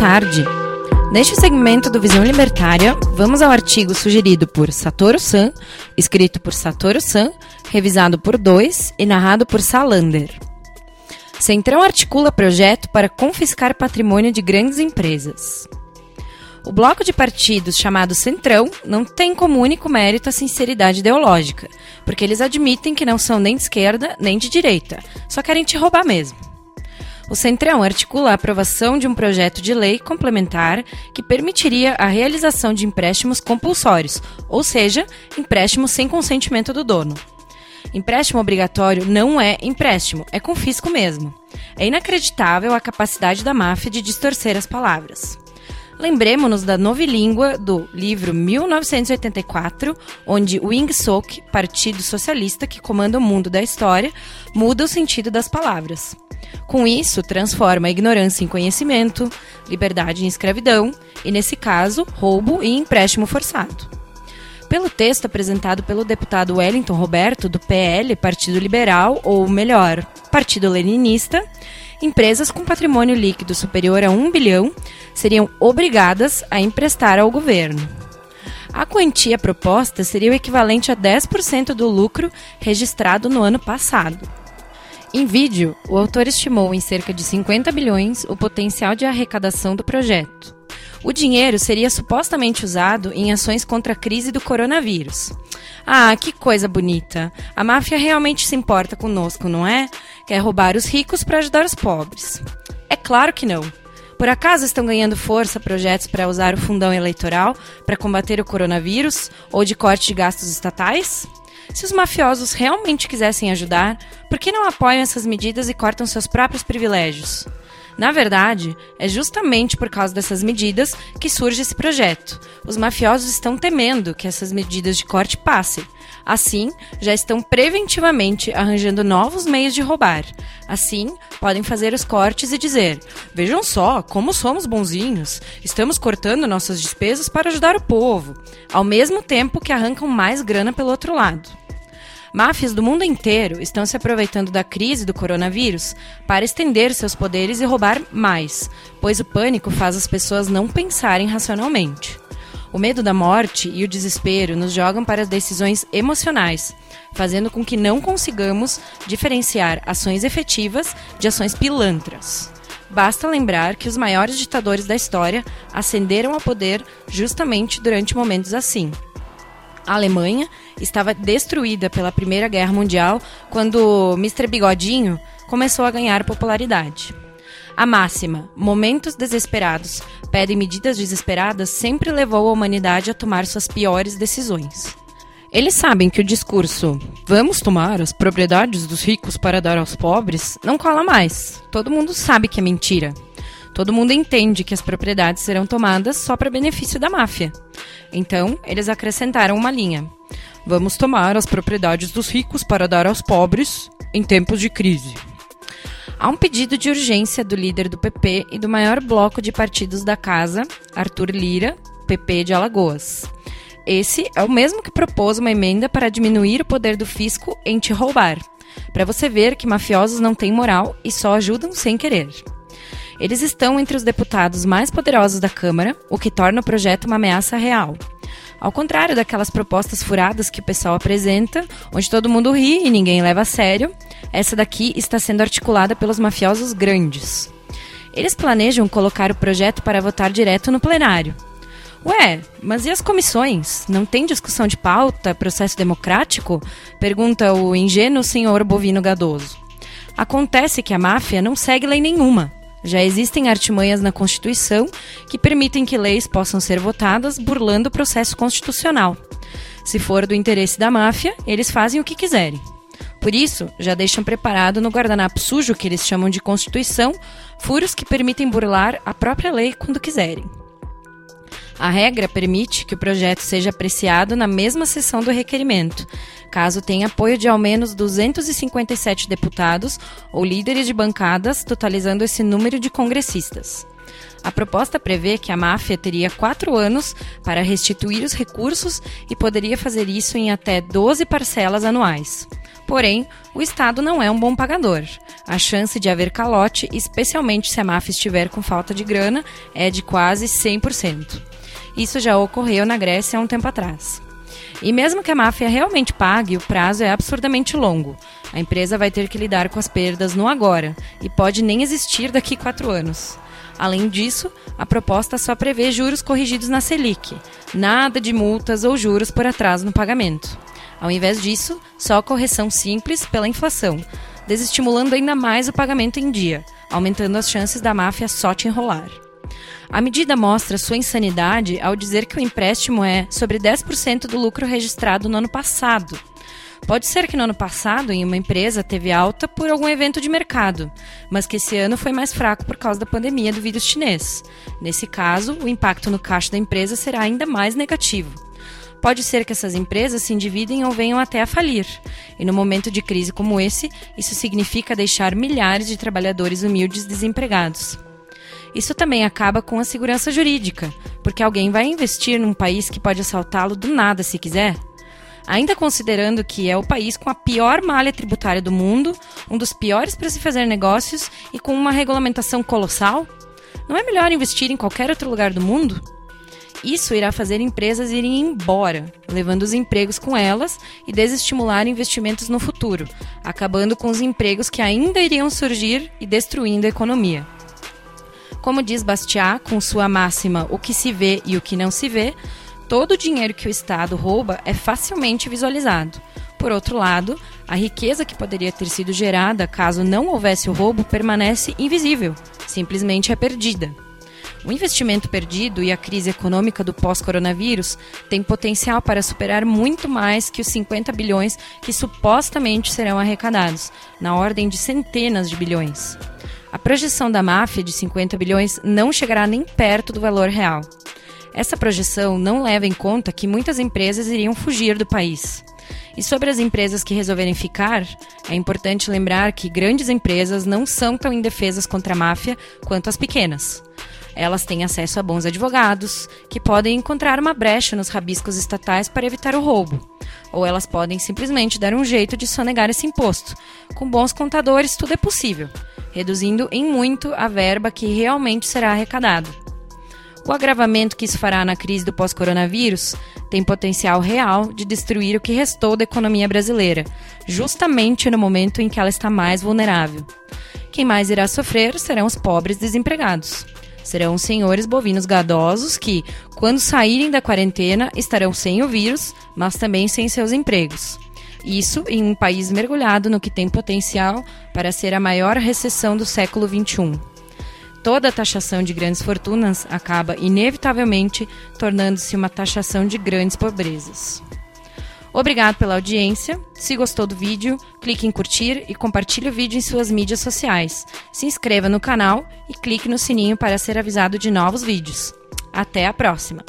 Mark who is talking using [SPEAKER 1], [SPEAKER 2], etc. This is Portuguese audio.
[SPEAKER 1] tarde. Neste segmento do Visão Libertária, vamos ao artigo sugerido por Satoru San, escrito por Satoru San, revisado por dois e narrado por Salander. Centrão articula projeto para confiscar patrimônio de grandes empresas. O bloco de partidos chamado Centrão não tem como único mérito a sinceridade ideológica, porque eles admitem que não são nem de esquerda nem de direita, só querem te roubar mesmo. O Centrão articula a aprovação de um projeto de lei complementar que permitiria a realização de empréstimos compulsórios, ou seja, empréstimos sem consentimento do dono. Empréstimo obrigatório não é empréstimo, é confisco mesmo. É inacreditável a capacidade da máfia de distorcer as palavras. Lembremos-nos da novilíngua do livro 1984, onde Wing Sok, Partido Socialista que comanda o mundo da história, muda o sentido das palavras. Com isso, transforma a ignorância em conhecimento, liberdade em escravidão e, nesse caso, roubo e empréstimo forçado. Pelo texto apresentado pelo deputado Wellington Roberto, do PL, Partido Liberal, ou melhor, Partido Leninista, empresas com patrimônio líquido superior a 1 bilhão seriam obrigadas a emprestar ao governo. A quantia proposta seria o equivalente a 10% do lucro registrado no ano passado. Em vídeo, o autor estimou em cerca de 50 bilhões o potencial de arrecadação do projeto. O dinheiro seria supostamente usado em ações contra a crise do coronavírus. Ah, que coisa bonita! A máfia realmente se importa conosco, não é? Quer roubar os ricos para ajudar os pobres. É claro que não. Por acaso estão ganhando força projetos para usar o fundão eleitoral para combater o coronavírus ou de corte de gastos estatais? Se os mafiosos realmente quisessem ajudar, por que não apoiam essas medidas e cortam seus próprios privilégios? Na verdade, é justamente por causa dessas medidas que surge esse projeto. Os mafiosos estão temendo que essas medidas de corte passem. Assim, já estão preventivamente arranjando novos meios de roubar. Assim, podem fazer os cortes e dizer: Vejam só como somos bonzinhos, estamos cortando nossas despesas para ajudar o povo, ao mesmo tempo que arrancam mais grana pelo outro lado. Máfias do mundo inteiro estão se aproveitando da crise do coronavírus para estender seus poderes e roubar mais, pois o pânico faz as pessoas não pensarem racionalmente. O medo da morte e o desespero nos jogam para decisões emocionais, fazendo com que não consigamos diferenciar ações efetivas de ações pilantras. Basta lembrar que os maiores ditadores da história ascenderam ao poder justamente durante momentos assim. A Alemanha estava destruída pela Primeira Guerra Mundial quando Mr. Bigodinho começou a ganhar popularidade. A máxima, momentos desesperados pedem medidas desesperadas, sempre levou a humanidade a tomar suas piores decisões. Eles sabem que o discurso vamos tomar as propriedades dos ricos para dar aos pobres não cola mais. Todo mundo sabe que é mentira. Todo mundo entende que as propriedades serão tomadas só para benefício da máfia. Então, eles acrescentaram uma linha: Vamos tomar as propriedades dos ricos para dar aos pobres em tempos de crise. Há um pedido de urgência do líder do PP e do maior bloco de partidos da casa, Arthur Lira, PP de Alagoas. Esse é o mesmo que propôs uma emenda para diminuir o poder do fisco em te roubar, para você ver que mafiosos não têm moral e só ajudam sem querer. Eles estão entre os deputados mais poderosos da Câmara, o que torna o projeto uma ameaça real. Ao contrário daquelas propostas furadas que o pessoal apresenta, onde todo mundo ri e ninguém leva a sério, essa daqui está sendo articulada pelos mafiosos grandes. Eles planejam colocar o projeto para votar direto no plenário. Ué, mas e as comissões? Não tem discussão de pauta, processo democrático? Pergunta o ingênuo senhor bovino gadoso. Acontece que a máfia não segue lei nenhuma. Já existem artimanhas na Constituição que permitem que leis possam ser votadas burlando o processo constitucional. Se for do interesse da máfia, eles fazem o que quiserem. Por isso, já deixam preparado no guardanapo sujo que eles chamam de Constituição furos que permitem burlar a própria lei quando quiserem. A regra permite que o projeto seja apreciado na mesma sessão do requerimento, caso tenha apoio de ao menos 257 deputados ou líderes de bancadas, totalizando esse número de congressistas. A proposta prevê que a máfia teria quatro anos para restituir os recursos e poderia fazer isso em até 12 parcelas anuais. Porém, o Estado não é um bom pagador. A chance de haver calote, especialmente se a máfia estiver com falta de grana, é de quase 100%. Isso já ocorreu na Grécia há um tempo atrás. E mesmo que a máfia realmente pague, o prazo é absurdamente longo. A empresa vai ter que lidar com as perdas no agora e pode nem existir daqui quatro anos. Além disso, a proposta só prevê juros corrigidos na Selic, nada de multas ou juros por atraso no pagamento. Ao invés disso, só correção simples pela inflação, desestimulando ainda mais o pagamento em dia, aumentando as chances da máfia só te enrolar. A medida mostra sua insanidade ao dizer que o empréstimo é sobre 10% do lucro registrado no ano passado. Pode ser que no ano passado, em uma empresa, teve alta por algum evento de mercado, mas que esse ano foi mais fraco por causa da pandemia do vírus chinês. Nesse caso, o impacto no caixa da empresa será ainda mais negativo. Pode ser que essas empresas se endividem ou venham até a falir. E no momento de crise como esse, isso significa deixar milhares de trabalhadores humildes desempregados. Isso também acaba com a segurança jurídica, porque alguém vai investir num país que pode assaltá-lo do nada se quiser? Ainda considerando que é o país com a pior malha tributária do mundo, um dos piores para se fazer negócios e com uma regulamentação colossal? Não é melhor investir em qualquer outro lugar do mundo? Isso irá fazer empresas irem embora, levando os empregos com elas e desestimular investimentos no futuro, acabando com os empregos que ainda iriam surgir e destruindo a economia. Como diz Bastiat, com sua máxima o que se vê e o que não se vê, todo o dinheiro que o Estado rouba é facilmente visualizado. Por outro lado, a riqueza que poderia ter sido gerada caso não houvesse o roubo permanece invisível, simplesmente é perdida. O investimento perdido e a crise econômica do pós-coronavírus têm potencial para superar muito mais que os 50 bilhões que supostamente serão arrecadados, na ordem de centenas de bilhões. A projeção da máfia de 50 bilhões não chegará nem perto do valor real. Essa projeção não leva em conta que muitas empresas iriam fugir do país. E sobre as empresas que resolverem ficar, é importante lembrar que grandes empresas não são tão indefesas contra a máfia quanto as pequenas. Elas têm acesso a bons advogados, que podem encontrar uma brecha nos rabiscos estatais para evitar o roubo. Ou elas podem simplesmente dar um jeito de sonegar esse imposto. Com bons contadores, tudo é possível reduzindo em muito a verba que realmente será arrecadada. O agravamento que isso fará na crise do pós-coronavírus tem potencial real de destruir o que restou da economia brasileira, justamente no momento em que ela está mais vulnerável. Quem mais irá sofrer serão os pobres desempregados. Serão os senhores bovinos gadosos que, quando saírem da quarentena, estarão sem o vírus, mas também sem seus empregos. Isso em um país mergulhado no que tem potencial para ser a maior recessão do século XXI. Toda a taxação de grandes fortunas acaba, inevitavelmente, tornando-se uma taxação de grandes pobrezas. Obrigado pela audiência. Se gostou do vídeo, clique em curtir e compartilhe o vídeo em suas mídias sociais. Se inscreva no canal e clique no sininho para ser avisado de novos vídeos. Até a próxima!